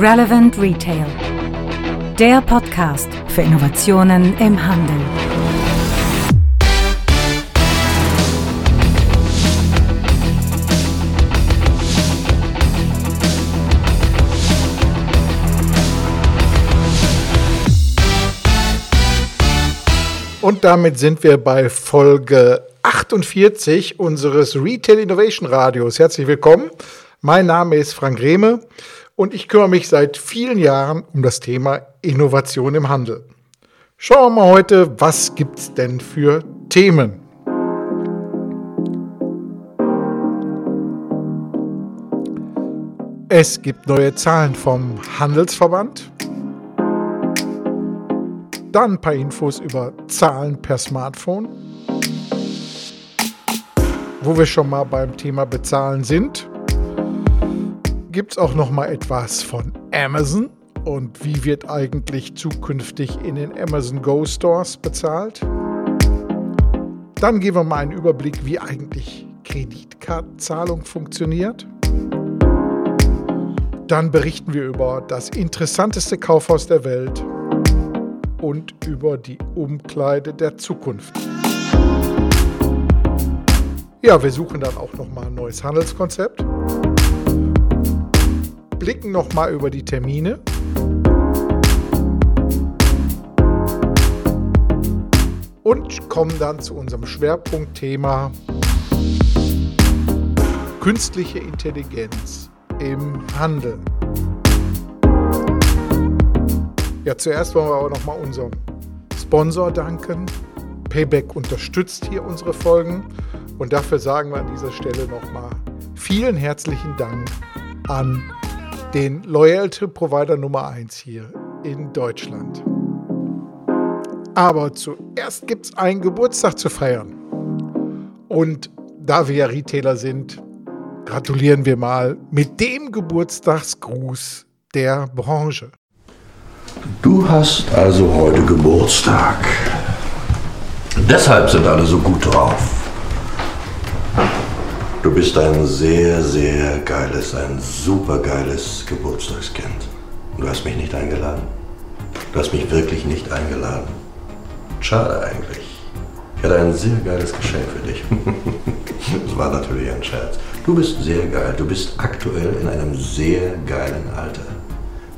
Relevant Retail. Der Podcast für Innovationen im Handel. Und damit sind wir bei Folge 48 unseres Retail Innovation Radios. Herzlich willkommen. Mein Name ist Frank Rehme und ich kümmere mich seit vielen Jahren um das Thema Innovation im Handel. Schauen wir mal heute, was gibt es denn für Themen? Es gibt neue Zahlen vom Handelsverband. Dann ein paar Infos über Zahlen per Smartphone. Wo wir schon mal beim Thema Bezahlen sind, gibt es auch noch mal etwas von Amazon und wie wird eigentlich zukünftig in den Amazon Go Stores bezahlt. Dann geben wir mal einen Überblick, wie eigentlich Kreditkartenzahlung funktioniert. Dann berichten wir über das interessanteste Kaufhaus der Welt und über die Umkleide der Zukunft. Ja, wir suchen dann auch noch mal ein neues Handelskonzept. Blicken noch mal über die Termine. Und kommen dann zu unserem Schwerpunktthema künstliche Intelligenz im Handeln. Ja, zuerst wollen wir aber nochmal unserem Sponsor danken. Payback unterstützt hier unsere Folgen und dafür sagen wir an dieser Stelle nochmal vielen herzlichen Dank an den Loyalty Provider Nummer 1 hier in Deutschland. Aber zuerst gibt es einen Geburtstag zu feiern. Und da wir ja Retailer sind, gratulieren wir mal mit dem Geburtstagsgruß der Branche. Du hast also heute Geburtstag. Deshalb sind alle so gut drauf. Du bist ein sehr, sehr geiles, ein super geiles Geburtstagskind. Du hast mich nicht eingeladen. Du hast mich wirklich nicht eingeladen. Schade eigentlich. Ich hatte ein sehr geiles Geschenk für dich. Das war natürlich ein Scherz. Du bist sehr geil. Du bist aktuell in einem sehr geilen Alter.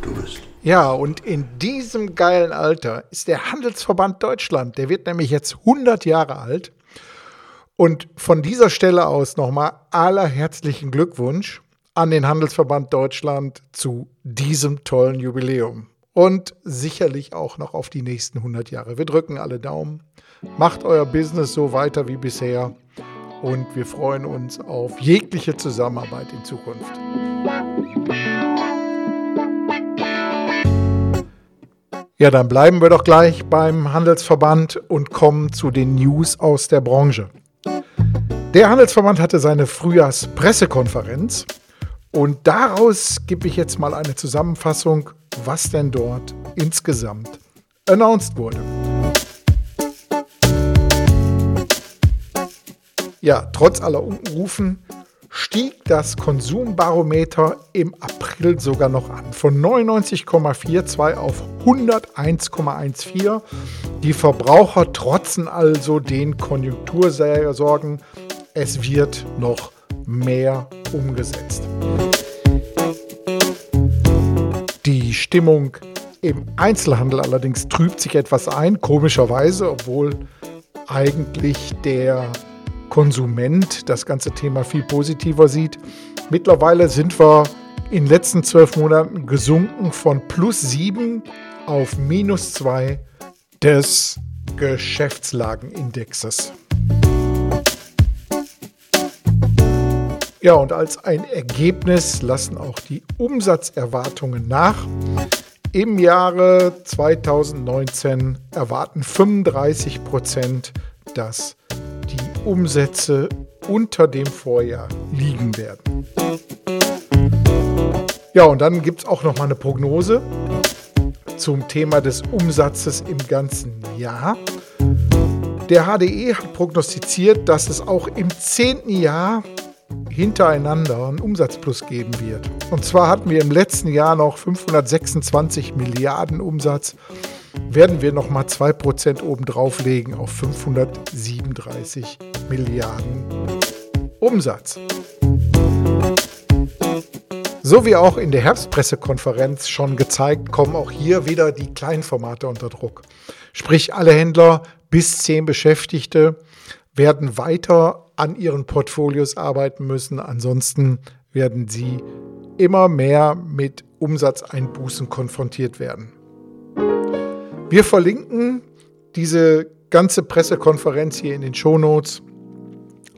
Du bist ja, und in diesem geilen Alter ist der Handelsverband Deutschland, der wird nämlich jetzt 100 Jahre alt. Und von dieser Stelle aus nochmal aller herzlichen Glückwunsch an den Handelsverband Deutschland zu diesem tollen Jubiläum. Und sicherlich auch noch auf die nächsten 100 Jahre. Wir drücken alle Daumen. Macht euer Business so weiter wie bisher. Und wir freuen uns auf jegliche Zusammenarbeit in Zukunft. Ja, dann bleiben wir doch gleich beim Handelsverband und kommen zu den News aus der Branche. Der Handelsverband hatte seine Frühjahrspressekonferenz und daraus gebe ich jetzt mal eine Zusammenfassung, was denn dort insgesamt announced wurde. Ja, trotz aller Unrufen stieg das Konsumbarometer im April sogar noch an. Von 99,42 auf 101,14. Die Verbraucher trotzen also den Konjunktursorgen. Es wird noch mehr umgesetzt. Die Stimmung im Einzelhandel allerdings trübt sich etwas ein, komischerweise, obwohl eigentlich der Konsument das ganze Thema viel positiver sieht. Mittlerweile sind wir in den letzten zwölf Monaten gesunken von plus sieben auf minus zwei des Geschäftslagenindexes. Ja, und als ein Ergebnis lassen auch die Umsatzerwartungen nach. Im Jahre 2019 erwarten 35 Prozent, dass Umsätze unter dem Vorjahr liegen werden. Ja, und dann gibt es auch noch mal eine Prognose zum Thema des Umsatzes im ganzen Jahr. Der HDE hat prognostiziert, dass es auch im zehnten Jahr hintereinander einen Umsatzplus geben wird. Und zwar hatten wir im letzten Jahr noch 526 Milliarden Umsatz, werden wir nochmal 2% obendrauf legen auf 537 Milliarden Umsatz. So wie auch in der Herbstpressekonferenz schon gezeigt, kommen auch hier wieder die Kleinformate unter Druck. Sprich, alle Händler bis 10 Beschäftigte werden weiter an ihren Portfolios arbeiten müssen. Ansonsten werden sie immer mehr mit Umsatzeinbußen konfrontiert werden. Wir verlinken diese ganze Pressekonferenz hier in den Shownotes.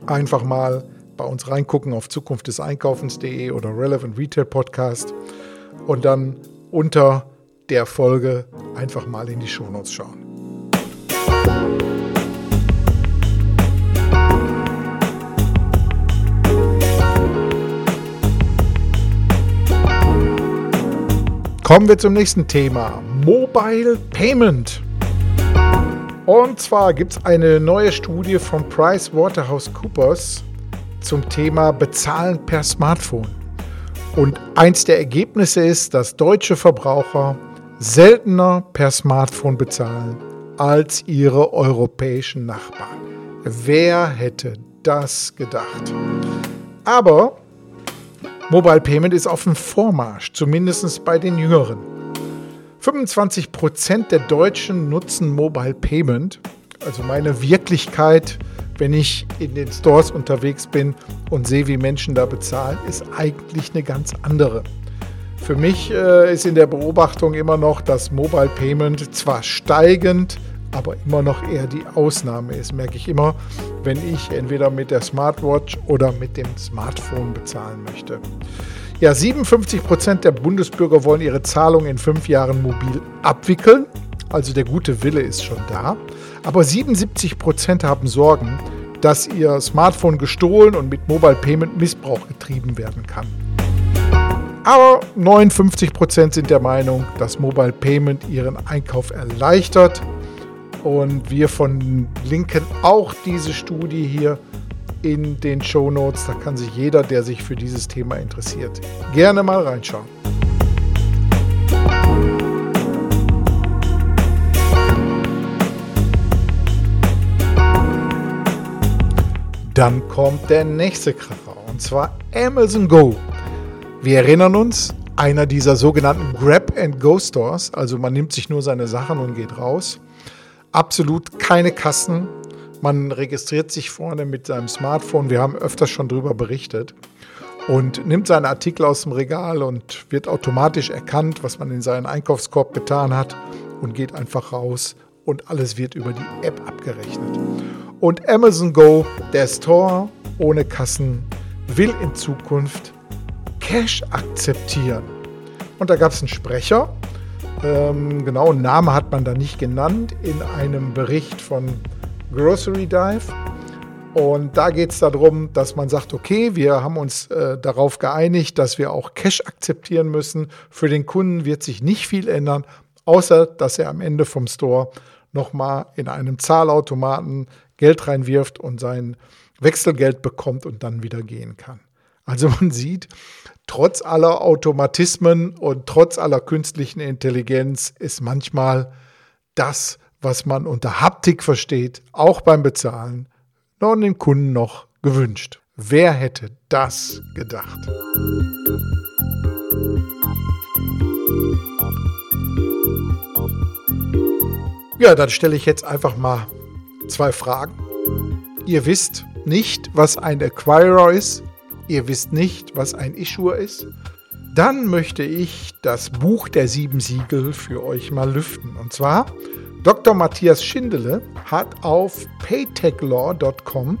Einfach mal bei uns reingucken auf Zukunft des Einkaufens.de oder Relevant Retail Podcast und dann unter der Folge einfach mal in die Shownotes schauen. Kommen wir zum nächsten Thema. Mobile Payment. Und zwar gibt es eine neue Studie von PricewaterhouseCoopers zum Thema Bezahlen per Smartphone. Und eins der Ergebnisse ist, dass deutsche Verbraucher seltener per Smartphone bezahlen als ihre europäischen Nachbarn. Wer hätte das gedacht? Aber Mobile Payment ist auf dem Vormarsch, zumindest bei den Jüngeren. 25% der Deutschen nutzen Mobile Payment, also meine Wirklichkeit, wenn ich in den Stores unterwegs bin und sehe, wie Menschen da bezahlen, ist eigentlich eine ganz andere. Für mich äh, ist in der Beobachtung immer noch das Mobile Payment zwar steigend, aber immer noch eher die Ausnahme ist, merke ich immer, wenn ich entweder mit der Smartwatch oder mit dem Smartphone bezahlen möchte. Ja, 57 Prozent der Bundesbürger wollen ihre Zahlung in fünf Jahren mobil abwickeln. Also der gute Wille ist schon da. Aber 77 Prozent haben Sorgen, dass ihr Smartphone gestohlen und mit Mobile Payment Missbrauch getrieben werden kann. Aber 59 Prozent sind der Meinung, dass Mobile Payment ihren Einkauf erleichtert und wir verlinken auch diese Studie hier in den Show Notes. Da kann sich jeder, der sich für dieses Thema interessiert, gerne mal reinschauen. Dann kommt der nächste Kracher und zwar Amazon Go. Wir erinnern uns, einer dieser sogenannten Grab-and-Go-Stores, also man nimmt sich nur seine Sachen und geht raus absolut keine Kassen. Man registriert sich vorne mit seinem Smartphone. Wir haben öfters schon darüber berichtet. Und nimmt seine Artikel aus dem Regal und wird automatisch erkannt, was man in seinen Einkaufskorb getan hat und geht einfach raus und alles wird über die App abgerechnet. Und Amazon Go, der Store ohne Kassen, will in Zukunft Cash akzeptieren. Und da gab es einen Sprecher, ähm, genau, Name hat man da nicht genannt in einem Bericht von Grocery Dive. Und da geht es darum, dass man sagt, okay, wir haben uns äh, darauf geeinigt, dass wir auch Cash akzeptieren müssen. Für den Kunden wird sich nicht viel ändern, außer dass er am Ende vom Store nochmal in einem Zahlautomaten Geld reinwirft und sein Wechselgeld bekommt und dann wieder gehen kann. Also man sieht, trotz aller Automatismen und trotz aller künstlichen Intelligenz ist manchmal das, was man unter Haptik versteht, auch beim Bezahlen, noch dem Kunden noch gewünscht. Wer hätte das gedacht? Ja, dann stelle ich jetzt einfach mal zwei Fragen. Ihr wisst nicht, was ein Acquirer ist, ihr wisst nicht, was ein Issuer ist, dann möchte ich das Buch der sieben Siegel für euch mal lüften. Und zwar, Dr. Matthias Schindele hat auf paytechlaw.com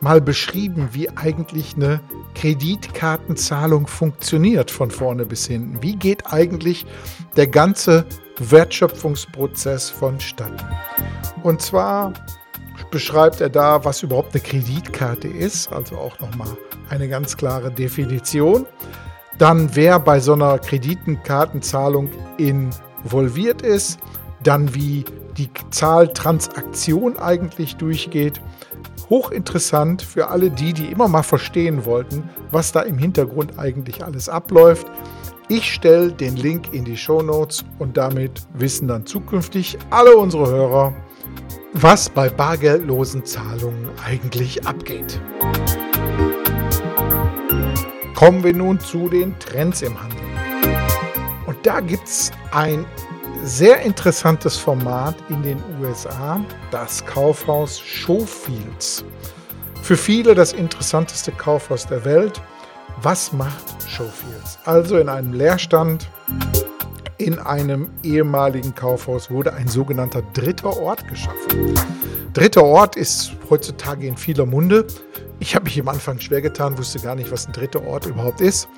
mal beschrieben, wie eigentlich eine Kreditkartenzahlung funktioniert von vorne bis hinten. Wie geht eigentlich der ganze Wertschöpfungsprozess vonstatten? Und zwar beschreibt er da, was überhaupt eine Kreditkarte ist, also auch nochmal eine ganz klare Definition. Dann, wer bei so einer Kreditenkartenzahlung involviert ist. Dann, wie die Zahltransaktion eigentlich durchgeht. hochinteressant für alle die, die immer mal verstehen wollten, was da im Hintergrund eigentlich alles abläuft. Ich stelle den Link in die Show Notes und damit wissen dann zukünftig alle unsere Hörer, was bei bargeldlosen Zahlungen eigentlich abgeht. Kommen wir nun zu den Trends im Handel. Und da gibt es ein sehr interessantes Format in den USA, das Kaufhaus Showfields. Für viele das interessanteste Kaufhaus der Welt. Was macht Showfields? Also in einem Leerstand in einem ehemaligen Kaufhaus wurde ein sogenannter dritter Ort geschaffen. Dritter Ort ist heutzutage in vieler Munde. Ich habe mich am Anfang schwer getan, wusste gar nicht, was ein dritter Ort überhaupt ist.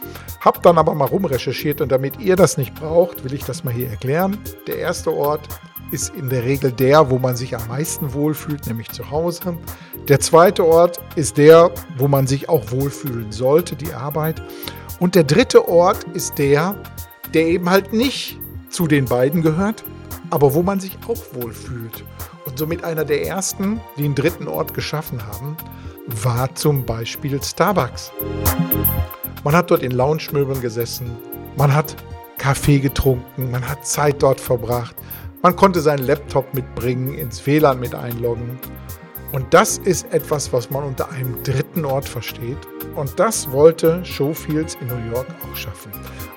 Habe dann aber mal rumrecherchiert und damit ihr das nicht braucht, will ich das mal hier erklären. Der erste Ort ist in der Regel der, wo man sich am meisten wohlfühlt, nämlich zu Hause. Der zweite Ort ist der, wo man sich auch wohlfühlen sollte, die Arbeit. Und der dritte Ort ist der, der eben halt nicht zu den beiden gehört, aber wo man sich auch wohlfühlt. Und somit einer der ersten, die einen dritten Ort geschaffen haben, war zum Beispiel Starbucks. Man hat dort in Lounge-Möbeln gesessen, man hat Kaffee getrunken, man hat Zeit dort verbracht, man konnte seinen Laptop mitbringen, ins WLAN mit einloggen. Und das ist etwas, was man unter einem dritten Ort versteht. Und das wollte Showfields in New York auch schaffen.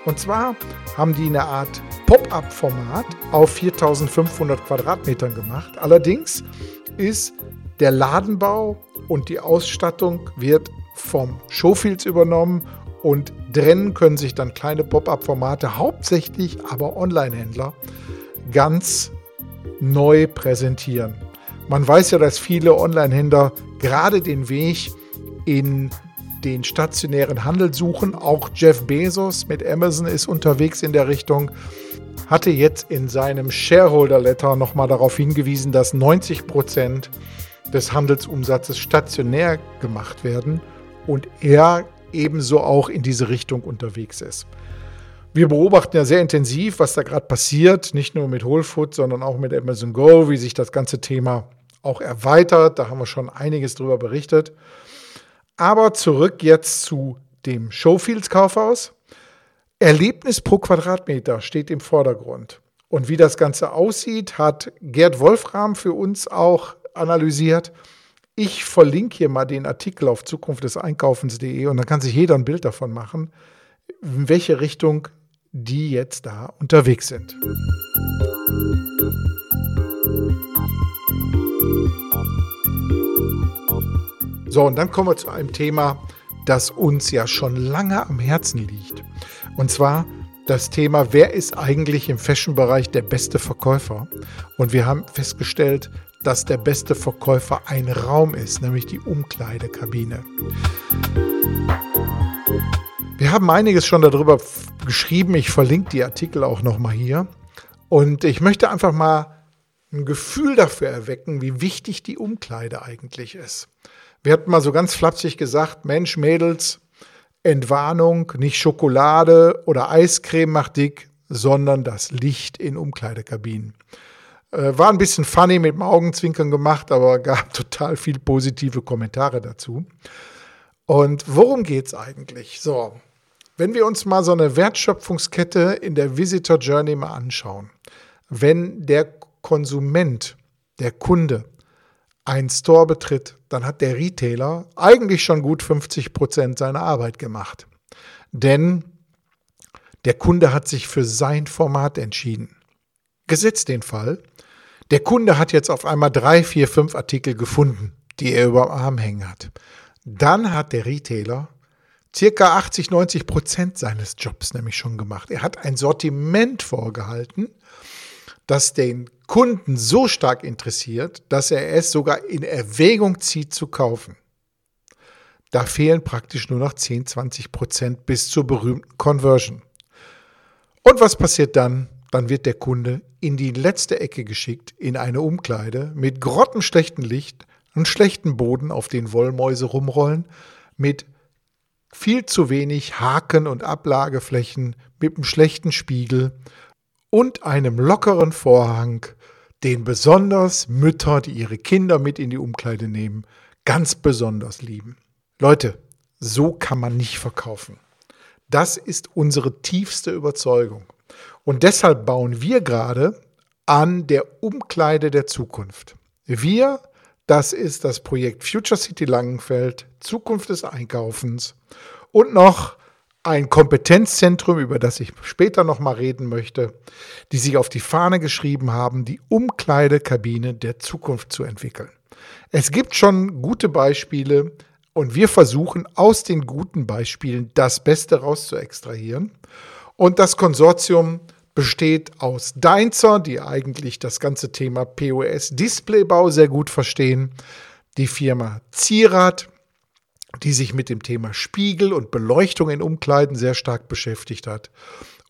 Und zwar haben die eine Art Pop-up-Format auf 4500 Quadratmetern gemacht. Allerdings ist der Ladenbau und die Ausstattung wird vom Showfields übernommen und drinnen können sich dann kleine Pop-up-Formate, hauptsächlich aber Online-Händler, ganz neu präsentieren. Man weiß ja, dass viele Online-Händler gerade den Weg in den stationären Handel suchen. Auch Jeff Bezos mit Amazon ist unterwegs in der Richtung. Hatte jetzt in seinem Shareholder Letter nochmal darauf hingewiesen, dass 90 Prozent des Handelsumsatzes stationär gemacht werden und er ebenso auch in diese Richtung unterwegs ist. Wir beobachten ja sehr intensiv, was da gerade passiert, nicht nur mit Whole Foods, sondern auch mit Amazon Go, wie sich das ganze Thema auch erweitert. Da haben wir schon einiges drüber berichtet. Aber zurück jetzt zu dem Showfields Kaufhaus. Erlebnis pro Quadratmeter steht im Vordergrund. Und wie das Ganze aussieht, hat Gerd Wolfram für uns auch analysiert. Ich verlinke hier mal den Artikel auf Zukunft des Einkaufens.de und dann kann sich jeder ein Bild davon machen, in welche Richtung die jetzt da unterwegs sind. So, und dann kommen wir zu einem Thema, das uns ja schon lange am Herzen liegt. Und zwar das Thema, wer ist eigentlich im Fashion-Bereich der beste Verkäufer? Und wir haben festgestellt, dass der beste Verkäufer ein Raum ist, nämlich die Umkleidekabine. Wir haben einiges schon darüber geschrieben. Ich verlinke die Artikel auch nochmal hier. Und ich möchte einfach mal ein Gefühl dafür erwecken, wie wichtig die Umkleide eigentlich ist. Wir hatten mal so ganz flapsig gesagt, Mensch, Mädels, Entwarnung, nicht Schokolade oder Eiscreme macht dick, sondern das Licht in Umkleidekabinen. Äh, war ein bisschen funny mit dem Augenzwinkern gemacht, aber gab total viel positive Kommentare dazu. Und worum geht es eigentlich? So, wenn wir uns mal so eine Wertschöpfungskette in der Visitor Journey mal anschauen, wenn der Konsument, der Kunde, einen Store betritt, dann hat der Retailer eigentlich schon gut 50 Prozent seiner Arbeit gemacht. Denn der Kunde hat sich für sein Format entschieden. Gesetzt den Fall, der Kunde hat jetzt auf einmal drei, vier, fünf Artikel gefunden, die er über dem Arm hängen hat. Dann hat der Retailer circa 80, 90 Prozent seines Jobs nämlich schon gemacht. Er hat ein Sortiment vorgehalten, das den Kunden so stark interessiert, dass er es sogar in Erwägung zieht zu kaufen. Da fehlen praktisch nur noch 10, 20 Prozent bis zur berühmten Conversion. Und was passiert dann? Dann wird der Kunde in die letzte Ecke geschickt, in eine Umkleide mit grottenschlechtem Licht und schlechtem Boden, auf den Wollmäuse rumrollen, mit viel zu wenig Haken und Ablageflächen, mit einem schlechten Spiegel und einem lockeren Vorhang, den besonders Mütter, die ihre Kinder mit in die Umkleide nehmen, ganz besonders lieben. Leute, so kann man nicht verkaufen. Das ist unsere tiefste Überzeugung. Und deshalb bauen wir gerade an der Umkleide der Zukunft. Wir, das ist das Projekt Future City Langenfeld, Zukunft des Einkaufens und noch ein Kompetenzzentrum, über das ich später noch mal reden möchte, die sich auf die Fahne geschrieben haben, die Umkleidekabine der Zukunft zu entwickeln. Es gibt schon gute Beispiele und wir versuchen aus den guten Beispielen das Beste rauszuextrahieren. Und das Konsortium besteht aus Deinzer, die eigentlich das ganze Thema POS Displaybau sehr gut verstehen, die Firma Zierat, die sich mit dem Thema Spiegel und Beleuchtung in Umkleiden sehr stark beschäftigt hat.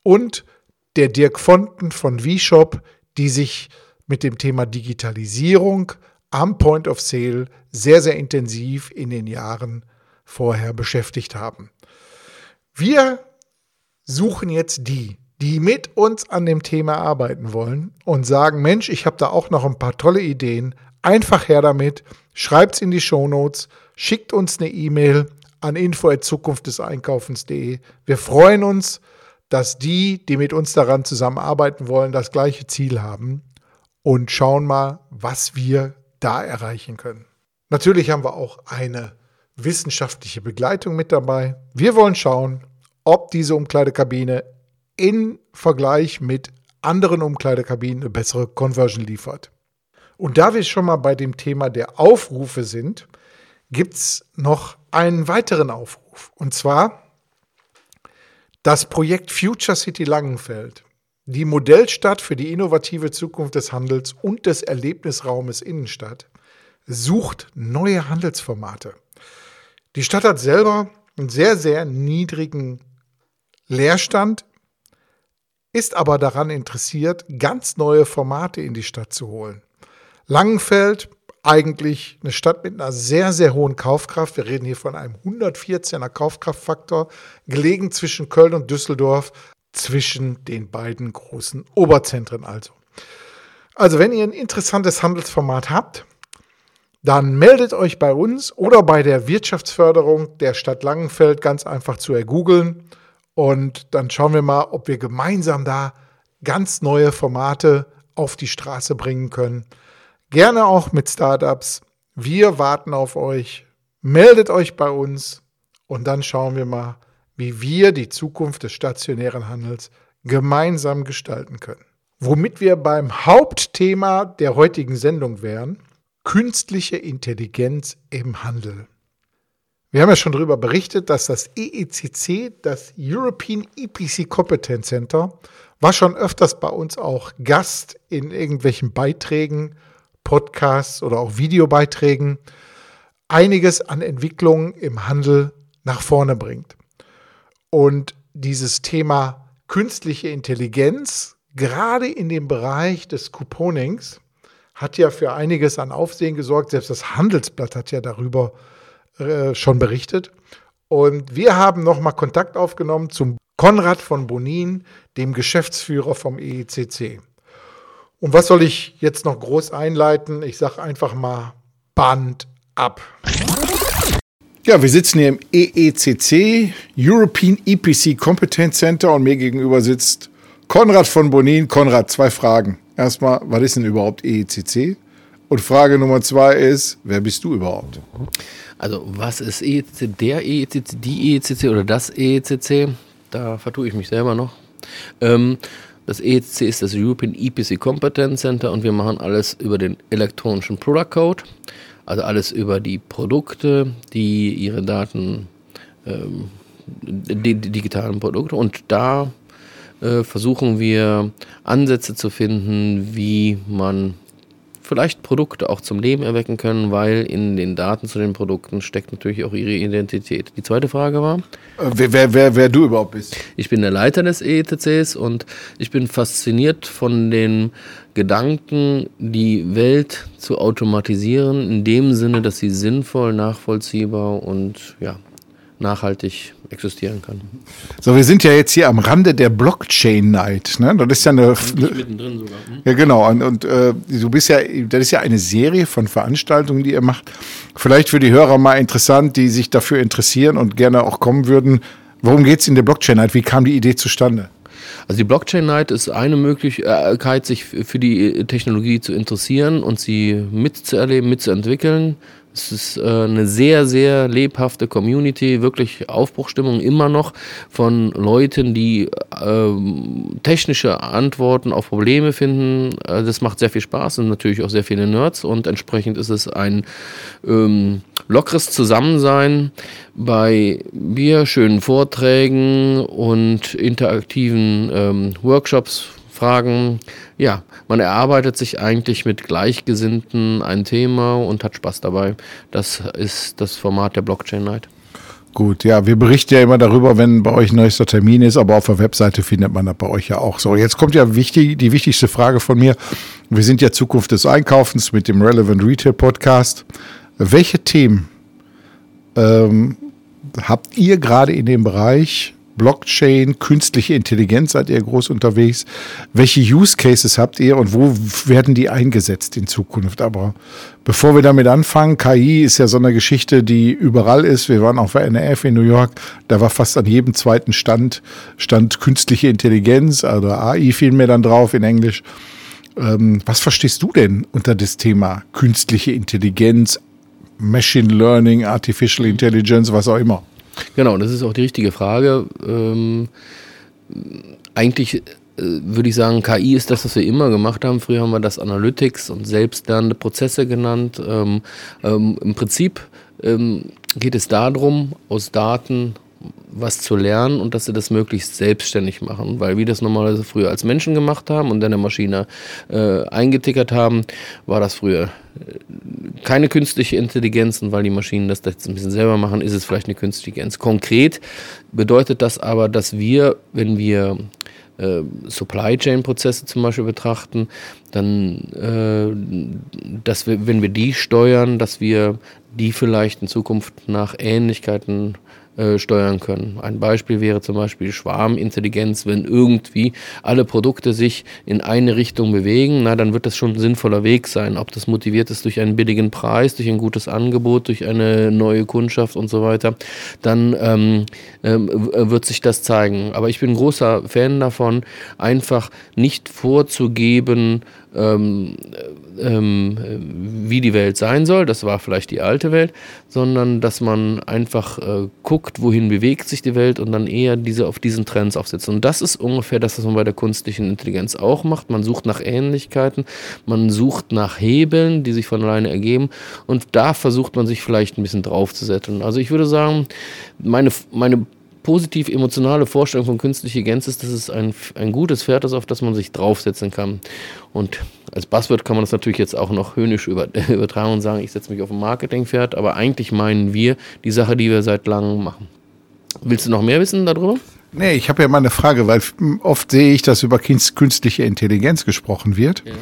Und der Dirk Fonten von V-Shop, die sich mit dem Thema Digitalisierung am Point of Sale sehr, sehr intensiv in den Jahren vorher beschäftigt haben. Wir suchen jetzt die, die mit uns an dem Thema arbeiten wollen und sagen, Mensch, ich habe da auch noch ein paar tolle Ideen. Einfach her damit, schreibt es in die Show Notes schickt uns eine E-Mail an info@zukunftdeseinkaufens.de. Wir freuen uns, dass die, die mit uns daran zusammenarbeiten wollen, das gleiche Ziel haben und schauen mal, was wir da erreichen können. Natürlich haben wir auch eine wissenschaftliche Begleitung mit dabei. Wir wollen schauen, ob diese Umkleidekabine in Vergleich mit anderen Umkleidekabinen eine bessere Conversion liefert. Und da wir schon mal bei dem Thema der Aufrufe sind, gibt es noch einen weiteren Aufruf. Und zwar das Projekt Future City Langenfeld. Die Modellstadt für die innovative Zukunft des Handels und des Erlebnisraumes Innenstadt sucht neue Handelsformate. Die Stadt hat selber einen sehr, sehr niedrigen Leerstand, ist aber daran interessiert, ganz neue Formate in die Stadt zu holen. Langenfeld eigentlich eine Stadt mit einer sehr, sehr hohen Kaufkraft. Wir reden hier von einem 114er Kaufkraftfaktor, gelegen zwischen Köln und Düsseldorf, zwischen den beiden großen Oberzentren also. Also wenn ihr ein interessantes Handelsformat habt, dann meldet euch bei uns oder bei der Wirtschaftsförderung der Stadt Langenfeld ganz einfach zu ergoogeln und dann schauen wir mal, ob wir gemeinsam da ganz neue Formate auf die Straße bringen können. Gerne auch mit Startups. Wir warten auf euch. Meldet euch bei uns und dann schauen wir mal, wie wir die Zukunft des stationären Handels gemeinsam gestalten können. Womit wir beim Hauptthema der heutigen Sendung wären, künstliche Intelligenz im Handel. Wir haben ja schon darüber berichtet, dass das EECC, das European EPC Competence Center, war schon öfters bei uns auch Gast in irgendwelchen Beiträgen Podcasts oder auch Videobeiträgen einiges an Entwicklungen im Handel nach vorne bringt. Und dieses Thema künstliche Intelligenz, gerade in dem Bereich des Couponings, hat ja für einiges an Aufsehen gesorgt. Selbst das Handelsblatt hat ja darüber äh, schon berichtet. Und wir haben nochmal Kontakt aufgenommen zum Konrad von Bonin, dem Geschäftsführer vom EECC. Und was soll ich jetzt noch groß einleiten? Ich sage einfach mal Band ab. Ja, wir sitzen hier im EECC, European EPC Competence Center, und mir gegenüber sitzt Konrad von Bonin. Konrad, zwei Fragen. Erstmal, was ist denn überhaupt EECC? Und Frage Nummer zwei ist, wer bist du überhaupt? Also, was ist EECC, der EECC, die EECC oder das EECC? Da vertue ich mich selber noch. Ähm, das EEC ist das European EPC Competence Center und wir machen alles über den elektronischen Product Code, also alles über die Produkte, die ihre Daten, ähm, die, die, digitalen Produkte. Und da äh, versuchen wir Ansätze zu finden, wie man vielleicht Produkte auch zum Leben erwecken können, weil in den Daten zu den Produkten steckt natürlich auch ihre Identität. Die zweite Frage war? Äh, wer, wer, wer, wer du überhaupt bist. Ich bin der Leiter des EETCs und ich bin fasziniert von den Gedanken, die Welt zu automatisieren, in dem Sinne, dass sie sinnvoll, nachvollziehbar und ja, nachhaltig existieren kann. So, wir sind ja jetzt hier am Rande der Blockchain Night. Ne? Das ist ja eine. mittendrin sogar. Hm? Ja, genau. Und, und äh, du bist ja, das ist ja eine Serie von Veranstaltungen, die ihr macht. Vielleicht für die Hörer mal interessant, die sich dafür interessieren und gerne auch kommen würden. Worum geht es in der Blockchain Night? Wie kam die Idee zustande? Also die Blockchain Night ist eine Möglichkeit, sich für die Technologie zu interessieren und sie mitzuerleben, mitzuentwickeln. Es ist äh, eine sehr, sehr lebhafte Community, wirklich Aufbruchstimmung immer noch von Leuten, die äh, technische Antworten auf Probleme finden. Äh, das macht sehr viel Spaß und natürlich auch sehr viele Nerds und entsprechend ist es ein ähm, lockeres Zusammensein bei Bier, schönen Vorträgen und interaktiven ähm, Workshops, Fragen. Ja, man erarbeitet sich eigentlich mit Gleichgesinnten ein Thema und hat Spaß dabei. Das ist das Format der Blockchain Night. Gut, ja, wir berichten ja immer darüber, wenn bei euch ein neuester Termin ist, aber auf der Webseite findet man das bei euch ja auch. So, jetzt kommt ja wichtig, die wichtigste Frage von mir. Wir sind ja Zukunft des Einkaufens mit dem Relevant Retail Podcast. Welche Themen ähm, habt ihr gerade in dem Bereich Blockchain, künstliche Intelligenz seid ihr groß unterwegs. Welche Use Cases habt ihr und wo werden die eingesetzt in Zukunft? Aber bevor wir damit anfangen, KI ist ja so eine Geschichte, die überall ist. Wir waren auf der NRF in New York, da war fast an jedem zweiten Stand, stand künstliche Intelligenz, also AI fiel mir dann drauf in Englisch. Ähm, was verstehst du denn unter das Thema künstliche Intelligenz, Machine Learning, Artificial Intelligence, was auch immer? Genau, das ist auch die richtige Frage. Ähm, eigentlich äh, würde ich sagen, KI ist das, was wir immer gemacht haben. Früher haben wir das Analytics und selbstlernende Prozesse genannt. Ähm, ähm, Im Prinzip ähm, geht es darum, aus Daten was zu lernen und dass sie das möglichst selbstständig machen, weil wir das normalerweise früher als Menschen gemacht haben und dann eine Maschine äh, eingetickert haben, war das früher äh, keine künstliche Intelligenz und weil die Maschinen das jetzt ein bisschen selber machen, ist es vielleicht eine künstliche Intelligenz. Konkret bedeutet das aber, dass wir, wenn wir äh, Supply Chain Prozesse zum Beispiel betrachten, dann, äh, dass wir, wenn wir die steuern, dass wir die vielleicht in Zukunft nach Ähnlichkeiten äh, steuern können. Ein Beispiel wäre zum Beispiel Schwarmintelligenz, wenn irgendwie alle Produkte sich in eine Richtung bewegen, na, dann wird das schon ein sinnvoller Weg sein. Ob das motiviert ist durch einen billigen Preis, durch ein gutes Angebot, durch eine neue Kundschaft und so weiter, dann ähm, ähm, wird sich das zeigen. Aber ich bin großer Fan davon, einfach nicht vorzugeben, ähm, ähm, wie die Welt sein soll, das war vielleicht die alte Welt, sondern dass man einfach äh, guckt, wohin bewegt sich die Welt und dann eher diese auf diesen Trends aufsetzt. Und das ist ungefähr das, was man bei der künstlichen Intelligenz auch macht. Man sucht nach Ähnlichkeiten, man sucht nach Hebeln, die sich von alleine ergeben und da versucht man sich vielleicht ein bisschen draufzusetzen. Also ich würde sagen, meine, meine positiv emotionale Vorstellung von künstlicher Intelligenz ist, dass es ein, ein gutes Pferd ist, auf das man sich draufsetzen kann. Und als Buzzword kann man das natürlich jetzt auch noch höhnisch über, übertragen und sagen, ich setze mich auf ein Marketingpferd, aber eigentlich meinen wir die Sache, die wir seit langem machen. Willst du noch mehr wissen darüber? Nee, ich habe ja mal eine Frage, weil oft sehe ich, dass über künstliche Intelligenz gesprochen wird. Ja.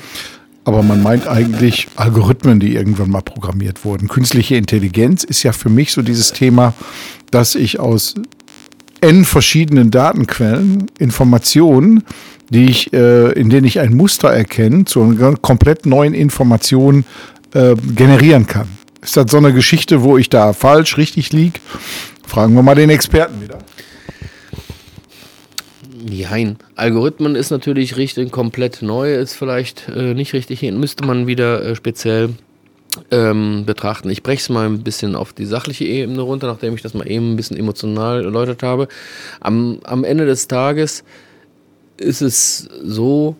Aber man meint eigentlich Algorithmen, die irgendwann mal programmiert wurden. Künstliche Intelligenz ist ja für mich so dieses Thema, dass ich aus n verschiedenen Datenquellen Informationen, die ich, äh, in denen ich ein Muster erkenne, zu einer komplett neuen Information äh, generieren kann. Ist das so eine Geschichte, wo ich da falsch, richtig liege? Fragen wir mal den Experten wieder. Nein, Algorithmen ist natürlich richtig komplett neu, ist vielleicht äh, nicht richtig hin. Müsste man wieder äh, speziell ähm, betrachten. Ich breche es mal ein bisschen auf die sachliche Ebene runter, nachdem ich das mal eben ein bisschen emotional erläutert habe. Am, am Ende des Tages ist es so,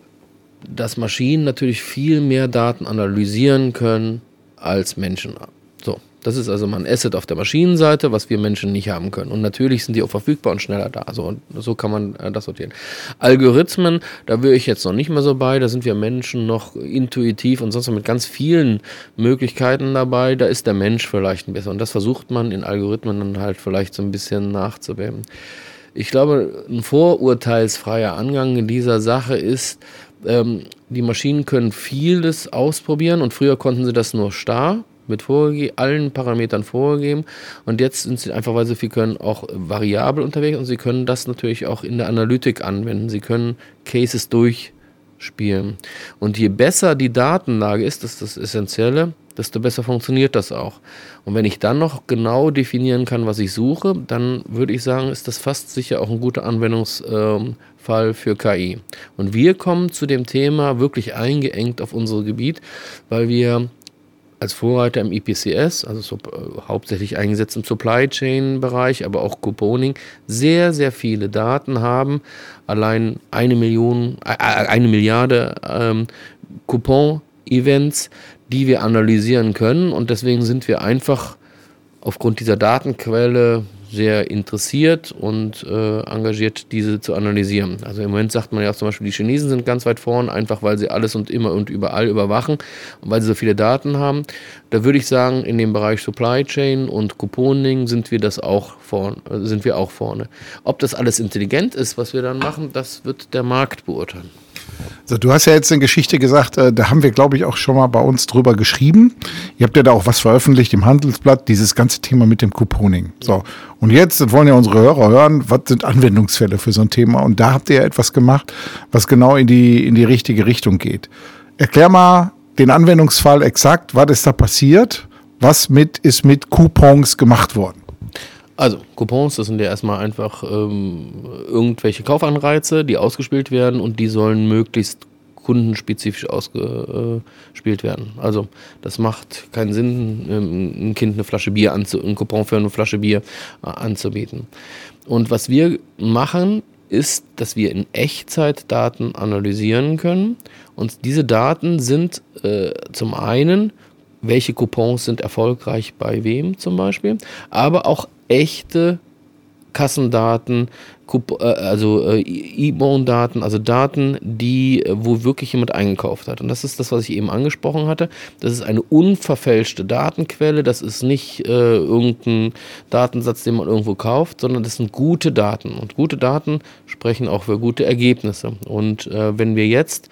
dass Maschinen natürlich viel mehr Daten analysieren können als Menschen. Das ist also mal ein Asset auf der Maschinenseite, was wir Menschen nicht haben können. Und natürlich sind die auch verfügbar und schneller da. Also, und so kann man äh, das sortieren. Algorithmen, da wäre ich jetzt noch nicht mehr so bei. Da sind wir Menschen noch intuitiv und sonst mit ganz vielen Möglichkeiten dabei. Da ist der Mensch vielleicht ein bisschen. Und das versucht man in Algorithmen dann halt vielleicht so ein bisschen nachzuwählen. Ich glaube, ein vorurteilsfreier Angang in dieser Sache ist, ähm, die Maschinen können vieles ausprobieren und früher konnten sie das nur starr mit vorgegeben, allen Parametern vorgegeben. Und jetzt sind sie einfach, weil sie viel können, auch variabel unterwegs und sie können das natürlich auch in der Analytik anwenden. Sie können Cases durchspielen. Und je besser die Datenlage ist, das ist das Essentielle, desto besser funktioniert das auch. Und wenn ich dann noch genau definieren kann, was ich suche, dann würde ich sagen, ist das fast sicher auch ein guter Anwendungsfall für KI. Und wir kommen zu dem Thema wirklich eingeengt auf unser Gebiet, weil wir als Vorreiter im EPCS, also so, äh, hauptsächlich eingesetzt im Supply Chain Bereich, aber auch Couponing, sehr, sehr viele Daten haben. Allein eine Million, äh, eine Milliarde ähm, Coupon-Events, die wir analysieren können. Und deswegen sind wir einfach aufgrund dieser Datenquelle sehr interessiert und äh, engagiert, diese zu analysieren. Also im Moment sagt man ja auch zum Beispiel, die Chinesen sind ganz weit vorn, einfach weil sie alles und immer und überall überwachen und weil sie so viele Daten haben. Da würde ich sagen, in dem Bereich Supply Chain und Couponing sind wir das auch vorne, äh, sind wir auch vorne. Ob das alles intelligent ist, was wir dann machen, das wird der Markt beurteilen. So, du hast ja jetzt eine Geschichte gesagt, äh, da haben wir, glaube ich, auch schon mal bei uns drüber geschrieben. Ihr habt ja da auch was veröffentlicht im Handelsblatt, dieses ganze Thema mit dem Couponing. So, und jetzt wollen ja unsere Hörer hören, was sind Anwendungsfälle für so ein Thema? Und da habt ihr ja etwas gemacht, was genau in die, in die richtige Richtung geht. Erklär mal den Anwendungsfall exakt, was ist da passiert? Was mit, ist mit Coupons gemacht worden? Also, Coupons, das sind ja erstmal einfach ähm, irgendwelche Kaufanreize, die ausgespielt werden und die sollen möglichst kundenspezifisch ausgespielt werden. Also, das macht keinen Sinn, ähm, ein Kind eine Flasche Bier anzu ein Coupon für eine Flasche Bier äh, anzubieten. Und was wir machen, ist, dass wir in Echtzeit Daten analysieren können. Und diese Daten sind äh, zum einen welche Coupons sind erfolgreich bei wem zum Beispiel, aber auch echte Kassendaten, äh, also äh, E-Bone-Daten, also Daten, die, äh, wo wirklich jemand eingekauft hat. Und das ist das, was ich eben angesprochen hatte. Das ist eine unverfälschte Datenquelle. Das ist nicht äh, irgendein Datensatz, den man irgendwo kauft, sondern das sind gute Daten. Und gute Daten sprechen auch für gute Ergebnisse. Und äh, wenn wir jetzt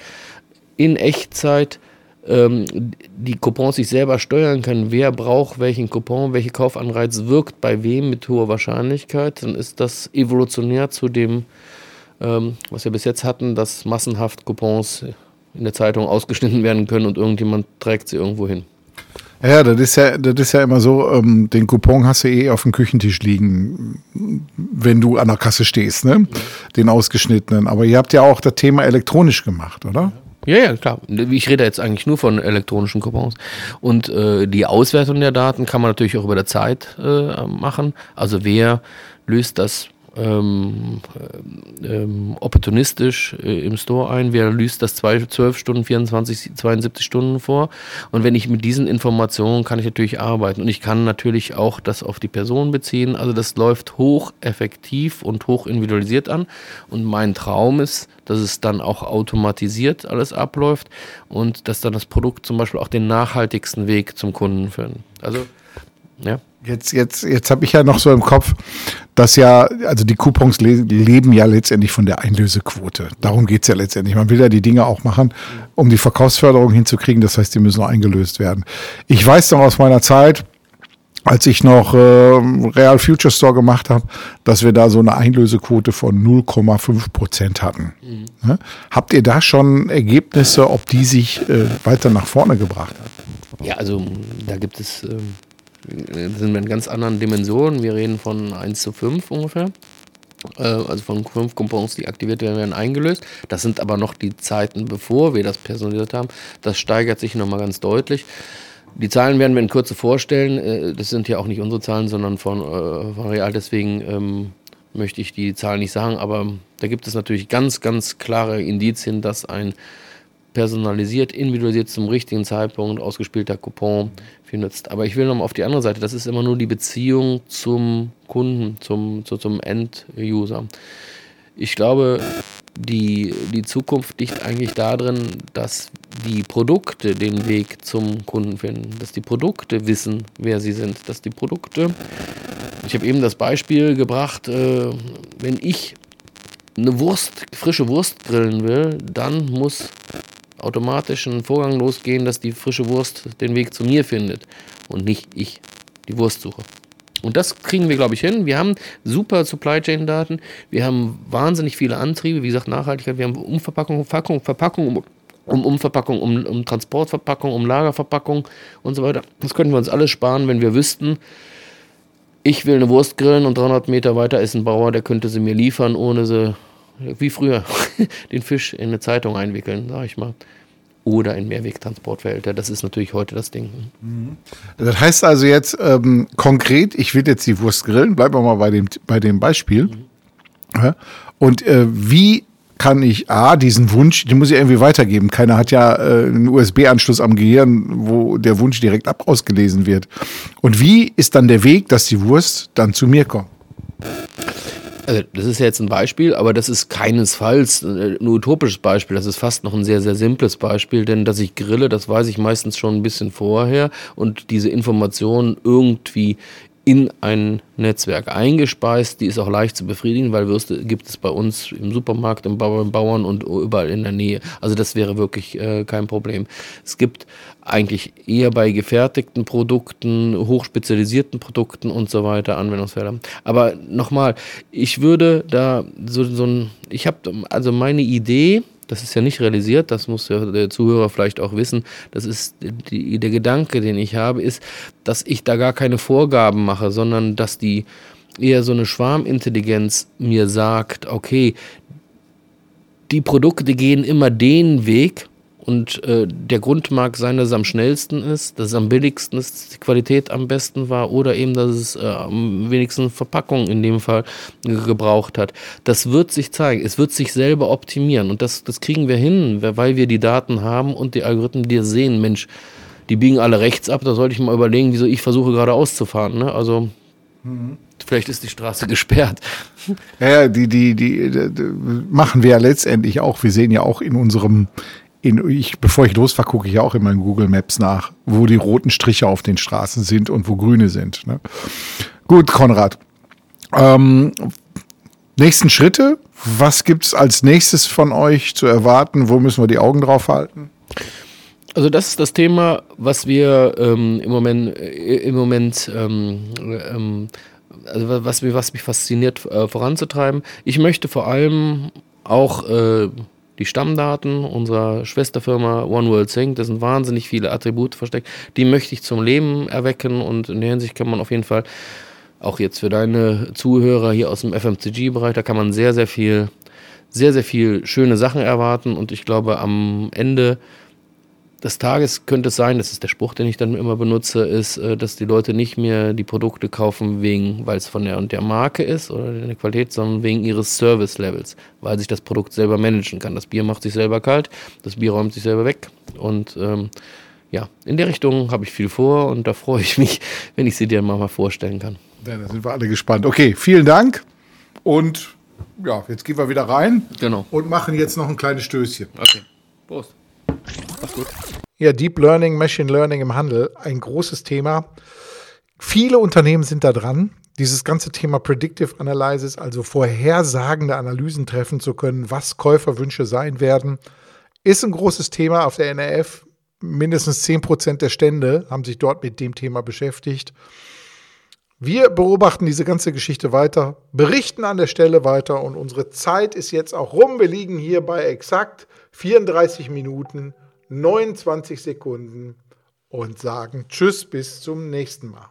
in Echtzeit die Coupons sich selber steuern können, wer braucht welchen Coupon, welche Kaufanreiz wirkt bei wem mit hoher Wahrscheinlichkeit, dann ist das evolutionär zu dem, ähm, was wir bis jetzt hatten, dass massenhaft Coupons in der Zeitung ausgeschnitten werden können und irgendjemand trägt sie irgendwo hin. Ja, das ist ja, das ist ja immer so, ähm, den Coupon hast du eh auf dem Küchentisch liegen, wenn du an der Kasse stehst, ne? Den ausgeschnittenen. Aber ihr habt ja auch das Thema elektronisch gemacht, oder? Ja, ja, klar. Ich rede jetzt eigentlich nur von elektronischen Coupons. Und äh, die Auswertung der Daten kann man natürlich auch über der Zeit äh, machen. Also wer löst das ähm, äh, ähm, opportunistisch äh, im Store ein. Wer löst das 12 Stunden, 24, 72 Stunden vor? Und wenn ich mit diesen Informationen kann ich natürlich arbeiten. Und ich kann natürlich auch das auf die Person beziehen. Also das läuft hoch effektiv und hoch individualisiert an. Und mein Traum ist, dass es dann auch automatisiert alles abläuft und dass dann das Produkt zum Beispiel auch den nachhaltigsten Weg zum Kunden führt. Also, ja. Jetzt, jetzt, jetzt habe ich ja noch so im Kopf, dass ja, also die Coupons le leben ja letztendlich von der Einlösequote. Darum geht es ja letztendlich. Man will ja die Dinge auch machen, um die Verkaufsförderung hinzukriegen. Das heißt, die müssen auch eingelöst werden. Ich weiß noch aus meiner Zeit, als ich noch äh, Real Future Store gemacht habe, dass wir da so eine Einlösequote von 0,5 Prozent hatten. Mhm. Ne? Habt ihr da schon Ergebnisse, ob die sich äh, weiter nach vorne gebracht hat? Ja, also da gibt es ähm, sind wir in ganz anderen Dimensionen. Wir reden von 1 zu 5 ungefähr. Äh, also von fünf Coupons, die aktiviert werden, werden eingelöst. Das sind aber noch die Zeiten, bevor wir das personalisiert haben. Das steigert sich nochmal ganz deutlich. Die Zahlen werden wir in Kürze vorstellen. Äh, das sind ja auch nicht unsere Zahlen, sondern von, äh, von Real. Deswegen ähm, möchte ich die Zahlen nicht sagen. Aber da gibt es natürlich ganz, ganz klare Indizien, dass ein personalisiert, individualisiert zum richtigen Zeitpunkt ausgespielter Coupon viel nützt. Aber ich will nochmal auf die andere Seite. Das ist immer nur die Beziehung zum Kunden, zum, zu, zum End-User. Ich glaube, die, die Zukunft liegt eigentlich darin, dass die Produkte den Weg zum Kunden finden, dass die Produkte wissen, wer sie sind, dass die Produkte, ich habe eben das Beispiel gebracht, äh, wenn ich eine Wurst, frische Wurst grillen will, dann muss automatisch ein Vorgang losgehen, dass die frische Wurst den Weg zu mir findet. und nicht ich die Wurst suche. Und das kriegen wir, glaube ich, hin. Wir haben super Supply Chain Daten. Wir haben wahnsinnig viele Antriebe. Wie gesagt, Nachhaltigkeit. Wir haben Umverpackung, Verpackung, Verpackung, um, um Umverpackung, um, um Transportverpackung, um Lagerverpackung und so weiter. Das könnten wir uns alles sparen, wenn wir wüssten, ich will eine Wurst grillen und 300 Meter weiter ist ein Bauer, der könnte sie mir liefern, ohne sie, wie früher, den Fisch in eine Zeitung einwickeln, sag ich mal oder in Mehrwegtransportbehälter. Das ist natürlich heute das Ding. Mhm. Das heißt also jetzt ähm, konkret, ich will jetzt die Wurst grillen, bleiben wir mal bei dem, bei dem Beispiel. Mhm. Und äh, wie kann ich A, diesen Wunsch, den muss ich irgendwie weitergeben. Keiner hat ja äh, einen USB-Anschluss am Gehirn, wo der Wunsch direkt ab ausgelesen wird. Und wie ist dann der Weg, dass die Wurst dann zu mir kommt? Also das ist ja jetzt ein Beispiel, aber das ist keinesfalls ein utopisches Beispiel. Das ist fast noch ein sehr, sehr simples Beispiel, denn dass ich grille, das weiß ich meistens schon ein bisschen vorher und diese Information irgendwie in ein Netzwerk eingespeist. Die ist auch leicht zu befriedigen, weil Würste gibt es bei uns im Supermarkt, im Bauern und überall in der Nähe. Also das wäre wirklich äh, kein Problem. Es gibt eigentlich eher bei gefertigten Produkten, hochspezialisierten Produkten und so weiter Anwendungsfelder. Aber nochmal, ich würde da so, so ein, ich habe also meine Idee, das ist ja nicht realisiert, das muss der Zuhörer vielleicht auch wissen. Das ist die, der Gedanke, den ich habe, ist, dass ich da gar keine Vorgaben mache, sondern dass die eher so eine Schwarmintelligenz mir sagt, okay, die Produkte gehen immer den Weg, und äh, der Grund mag sein, dass es am schnellsten ist, dass es am billigsten ist, dass die Qualität am besten war oder eben, dass es äh, am wenigsten Verpackung in dem Fall gebraucht hat. Das wird sich zeigen. Es wird sich selber optimieren und das, das kriegen wir hin, weil wir die Daten haben und die Algorithmen, die sehen, Mensch, die biegen alle rechts ab, da sollte ich mal überlegen, wieso ich versuche gerade auszufahren. Ne? Also mhm. Vielleicht ist die Straße gesperrt. Ja, die, die, die, die, machen wir ja letztendlich auch. Wir sehen ja auch in unserem, in, ich, bevor ich losfahre, gucke ich auch immer in Google Maps nach, wo die roten Striche auf den Straßen sind und wo grüne sind. Ne? Gut, Konrad. Ähm, nächsten Schritte. Was gibt es als nächstes von euch zu erwarten? Wo müssen wir die Augen drauf halten? Also das ist das Thema, was wir ähm, im Moment, äh, im Moment ähm, ähm, also was, was mich fasziniert, äh, voranzutreiben. Ich möchte vor allem auch äh, die Stammdaten unserer Schwesterfirma One World Sync, da sind wahnsinnig viele Attribute versteckt, die möchte ich zum Leben erwecken und in der Hinsicht kann man auf jeden Fall, auch jetzt für deine Zuhörer hier aus dem FMCG-Bereich, da kann man sehr, sehr viel, sehr, sehr viel schöne Sachen erwarten und ich glaube am Ende des Tages könnte es sein, das ist der Spruch, den ich dann immer benutze, ist, äh, dass die Leute nicht mehr die Produkte kaufen wegen, weil es von der und der Marke ist oder der Qualität, sondern wegen ihres Service-Levels, weil sich das Produkt selber managen kann. Das Bier macht sich selber kalt, das Bier räumt sich selber weg und ähm, ja, in der Richtung habe ich viel vor und da freue ich mich, wenn ich sie dir mal, mal vorstellen kann. Ja, da sind wir alle gespannt. Okay, vielen Dank und ja, jetzt gehen wir wieder rein genau. und machen jetzt noch ein kleines Stößchen. Okay, Prost. Mach's gut. Ja, Deep Learning, Machine Learning im Handel, ein großes Thema. Viele Unternehmen sind da dran, dieses ganze Thema Predictive Analysis, also vorhersagende Analysen treffen zu können, was Käuferwünsche sein werden, ist ein großes Thema auf der NRF. Mindestens 10 Prozent der Stände haben sich dort mit dem Thema beschäftigt. Wir beobachten diese ganze Geschichte weiter, berichten an der Stelle weiter und unsere Zeit ist jetzt auch rum. Wir liegen hier bei exakt 34 Minuten, 29 Sekunden und sagen Tschüss bis zum nächsten Mal.